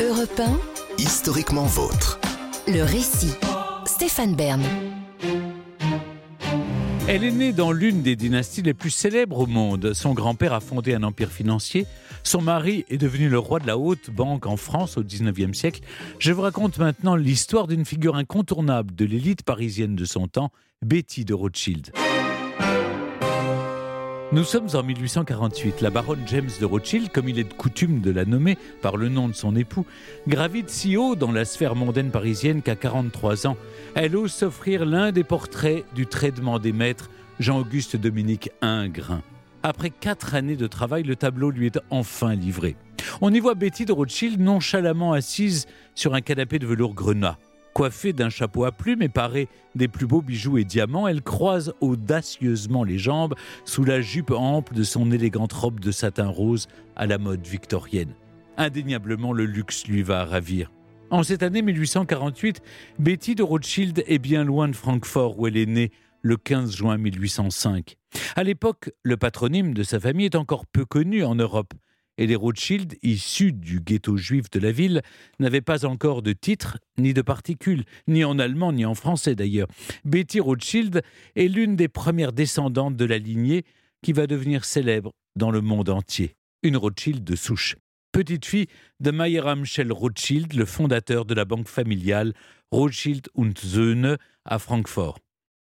Europe Historiquement vôtre. le récit. Stéphane Bern. Elle est née dans l'une des dynasties les plus célèbres au monde. Son grand-père a fondé un empire financier. Son mari est devenu le roi de la haute banque en France au 19e siècle. Je vous raconte maintenant l'histoire d'une figure incontournable de l'élite parisienne de son temps, Betty de Rothschild. Nous sommes en 1848. La baronne James de Rothschild, comme il est de coutume de la nommer par le nom de son époux, gravite si haut dans la sphère mondaine parisienne qu'à 43 ans, elle ose s'offrir l'un des portraits du traitement des maîtres, Jean-Auguste Dominique Ingres. Après quatre années de travail, le tableau lui est enfin livré. On y voit Betty de Rothschild nonchalamment assise sur un canapé de velours grenat. Coiffée d'un chapeau à plumes et parée des plus beaux bijoux et diamants, elle croise audacieusement les jambes sous la jupe ample de son élégante robe de satin rose à la mode victorienne. Indéniablement, le luxe lui va ravir. En cette année 1848, Betty de Rothschild est bien loin de Francfort où elle est née le 15 juin 1805. À l'époque, le patronyme de sa famille est encore peu connu en Europe et les Rothschild, issus du ghetto juif de la ville, n'avaient pas encore de titre ni de particules, ni en allemand ni en français d'ailleurs. Betty Rothschild est l'une des premières descendantes de la lignée qui va devenir célèbre dans le monde entier. Une Rothschild de souche. Petite fille de Mayeram Shell Rothschild, le fondateur de la banque familiale Rothschild und Söhne à Francfort,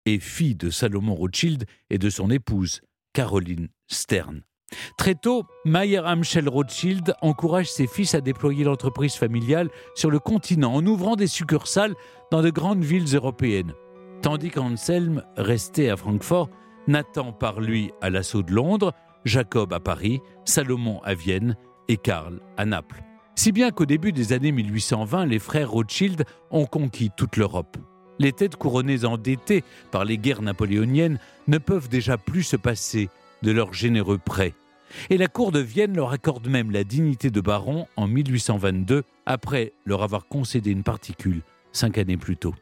et fille de Salomon Rothschild et de son épouse, Caroline Stern. Très tôt, Mayer Amschel Rothschild encourage ses fils à déployer l'entreprise familiale sur le continent en ouvrant des succursales dans de grandes villes européennes. Tandis qu'Anselm restait à Francfort, Nathan part lui à l'assaut de Londres, Jacob à Paris, Salomon à Vienne et Karl à Naples. Si bien qu'au début des années 1820, les frères Rothschild ont conquis toute l'Europe. Les têtes couronnées endettées par les guerres napoléoniennes ne peuvent déjà plus se passer de leurs généreux prêts. Et la cour de Vienne leur accorde même la dignité de baron en 1822, après leur avoir concédé une particule cinq années plus tôt.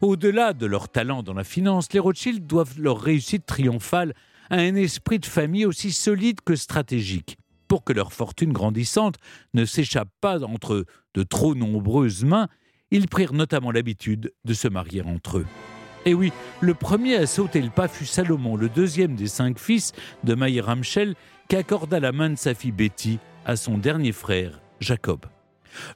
Au-delà de leur talent dans la finance, les Rothschild doivent leur réussite triomphale à un esprit de famille aussi solide que stratégique, pour que leur fortune grandissante ne s'échappe pas entre de trop nombreuses mains, ils prirent notamment l'habitude de se marier entre eux. Et oui, le premier à sauter le pas fut Salomon, le deuxième des cinq fils de Mayer Ramschel, qui accorda la main de sa fille Betty à son dernier frère, Jacob.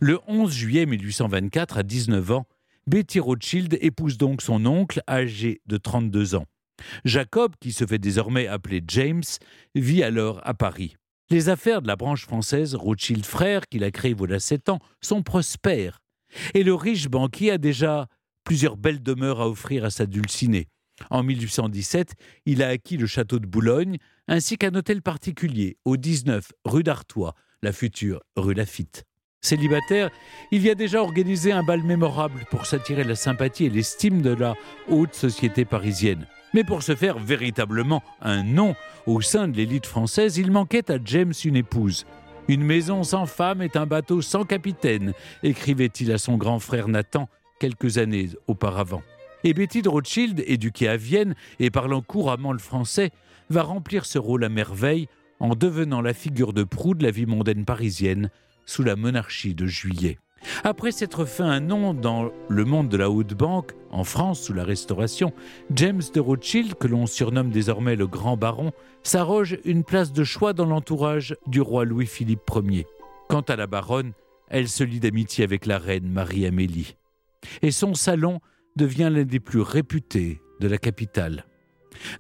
Le 11 juillet 1824, à 19 ans, Betty Rothschild épouse donc son oncle, âgé de 32 ans. Jacob, qui se fait désormais appeler James, vit alors à Paris. Les affaires de la branche française Rothschild frère, qu'il a créée voilà sept ans, sont prospères. Et le riche banquier a déjà plusieurs belles demeures à offrir à sa dulcinée. En 1817, il a acquis le château de Boulogne, ainsi qu'un hôtel particulier au 19 rue d'Artois, la future rue Lafitte. Célibataire, il y a déjà organisé un bal mémorable pour s'attirer la sympathie et l'estime de la haute société parisienne. Mais pour se faire véritablement un nom au sein de l'élite française, il manquait à James une épouse. Une maison sans femme est un bateau sans capitaine, écrivait-il à son grand frère Nathan quelques années auparavant. Et Betty de Rothschild, éduquée à Vienne et parlant couramment le français, va remplir ce rôle à merveille en devenant la figure de proue de la vie mondaine parisienne sous la monarchie de Juillet. Après s'être fait un nom dans le monde de la haute banque, en France sous la Restauration, James de Rothschild, que l'on surnomme désormais le Grand Baron, s'arroge une place de choix dans l'entourage du roi Louis-Philippe Ier. Quant à la baronne, elle se lie d'amitié avec la reine Marie-Amélie et son salon devient l'un des plus réputés de la capitale.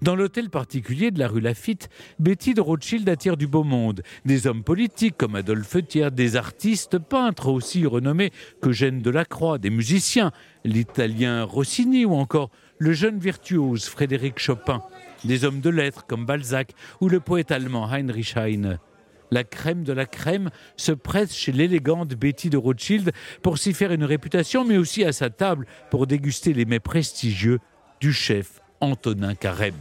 Dans l'hôtel particulier de la rue Lafitte, Betty de Rothschild attire du beau monde, des hommes politiques comme Adolphe Thiers, des artistes peintres aussi renommés qu'Eugène Delacroix, des musiciens, l'italien Rossini ou encore le jeune virtuose Frédéric Chopin, des hommes de lettres comme Balzac ou le poète allemand Heinrich Heine la crème de la crème, se presse chez l'élégante Betty de Rothschild pour s'y faire une réputation, mais aussi à sa table pour déguster les mets prestigieux du chef Antonin Carême.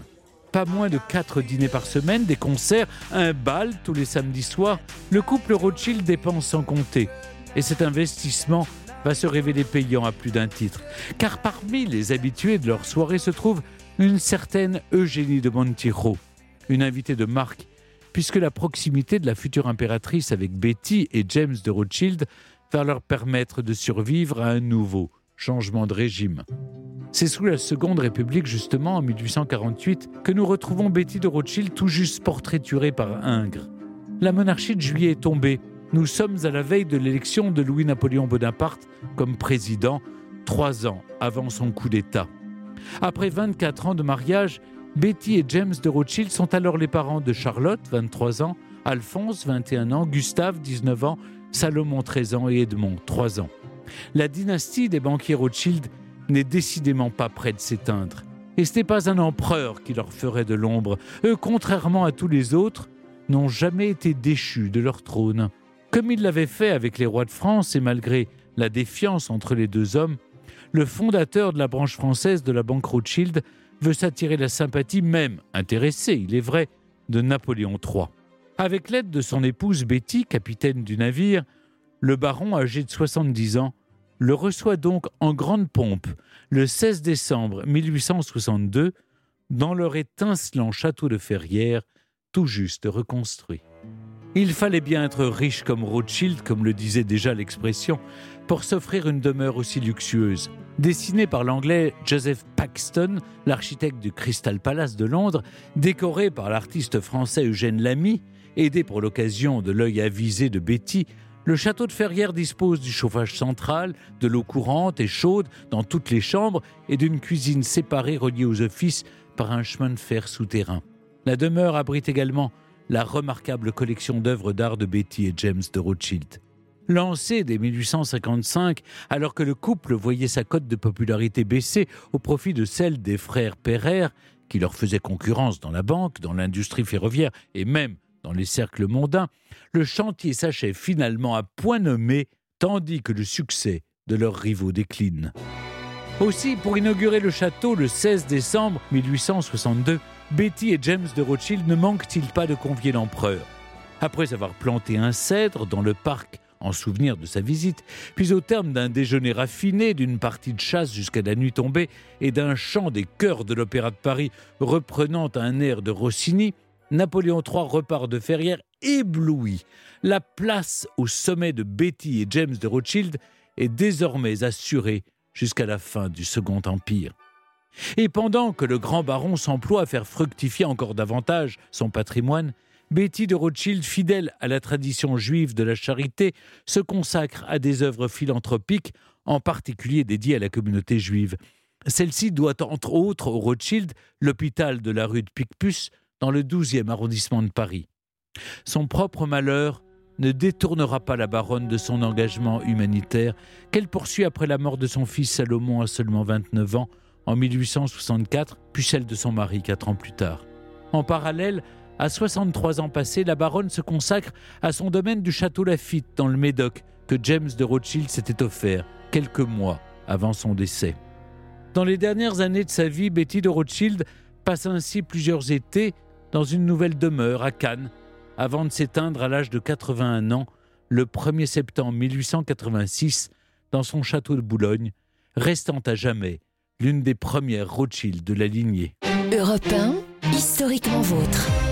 Pas moins de quatre dîners par semaine, des concerts, un bal tous les samedis soirs, le couple Rothschild dépense sans compter. Et cet investissement va se révéler payant à plus d'un titre. Car parmi les habitués de leur soirée se trouve une certaine Eugénie de Montijo, une invitée de marque puisque la proximité de la future impératrice avec Betty et James de Rothschild va leur permettre de survivre à un nouveau changement de régime. C'est sous la Seconde République, justement, en 1848, que nous retrouvons Betty de Rothschild tout juste portraiturée par Ingres. La monarchie de juillet est tombée. Nous sommes à la veille de l'élection de Louis-Napoléon Bonaparte comme président, trois ans avant son coup d'État. Après 24 ans de mariage, Betty et James de Rothschild sont alors les parents de Charlotte, 23 ans, Alphonse, 21 ans, Gustave, 19 ans, Salomon, 13 ans et Edmond, 3 ans. La dynastie des banquiers Rothschild n'est décidément pas près de s'éteindre. Et ce n'est pas un empereur qui leur ferait de l'ombre. Eux, contrairement à tous les autres, n'ont jamais été déchus de leur trône. Comme ils l'avaient fait avec les rois de France et malgré la défiance entre les deux hommes, le fondateur de la branche française de la banque Rothschild veut s'attirer la sympathie, même intéressée, il est vrai, de Napoléon III. Avec l'aide de son épouse Betty, capitaine du navire, le baron, âgé de 70 ans, le reçoit donc en grande pompe le 16 décembre 1862 dans leur étincelant château de Ferrières, tout juste reconstruit. Il fallait bien être riche comme Rothschild, comme le disait déjà l'expression, pour s'offrir une demeure aussi luxueuse. Dessinée par l'anglais Joseph Paxton, l'architecte du Crystal Palace de Londres, décoré par l'artiste français Eugène Lamy, aidé pour l'occasion de l'œil avisé de Betty, le château de Ferrières dispose du chauffage central, de l'eau courante et chaude dans toutes les chambres et d'une cuisine séparée reliée aux offices par un chemin de fer souterrain. La demeure abrite également la remarquable collection d'œuvres d'art de Betty et James de Rothschild. Lancée dès 1855, alors que le couple voyait sa cote de popularité baisser au profit de celle des frères Pereire, qui leur faisaient concurrence dans la banque, dans l'industrie ferroviaire et même dans les cercles mondains, le chantier s'achève finalement à point nommé, tandis que le succès de leurs rivaux décline. Aussi, pour inaugurer le château le 16 décembre 1862, Betty et James de Rothschild ne manquent-ils pas de convier l'empereur? Après avoir planté un cèdre dans le parc en souvenir de sa visite, puis au terme d'un déjeuner raffiné, d'une partie de chasse jusqu'à la nuit tombée et d'un chant des chœurs de l'Opéra de Paris reprenant un air de Rossini, Napoléon III repart de Ferrières ébloui. La place au sommet de Betty et James de Rothschild est désormais assurée jusqu'à la fin du Second Empire. Et pendant que le grand baron s'emploie à faire fructifier encore davantage son patrimoine, Betty de Rothschild, fidèle à la tradition juive de la charité, se consacre à des œuvres philanthropiques, en particulier dédiées à la communauté juive. Celle-ci doit entre autres au Rothschild l'hôpital de la rue de Picpus, dans le 12e arrondissement de Paris. Son propre malheur ne détournera pas la baronne de son engagement humanitaire qu'elle poursuit après la mort de son fils Salomon à seulement 29 ans en 1864, puis celle de son mari quatre ans plus tard. En parallèle, à 63 ans passés, la baronne se consacre à son domaine du château Lafitte dans le Médoc que James de Rothschild s'était offert quelques mois avant son décès. Dans les dernières années de sa vie, Betty de Rothschild passe ainsi plusieurs étés dans une nouvelle demeure à Cannes, avant de s'éteindre à l'âge de 81 ans le 1er septembre 1886 dans son château de Boulogne, restant à jamais l'une des premières Rothschild de la lignée. Europe historiquement vôtre.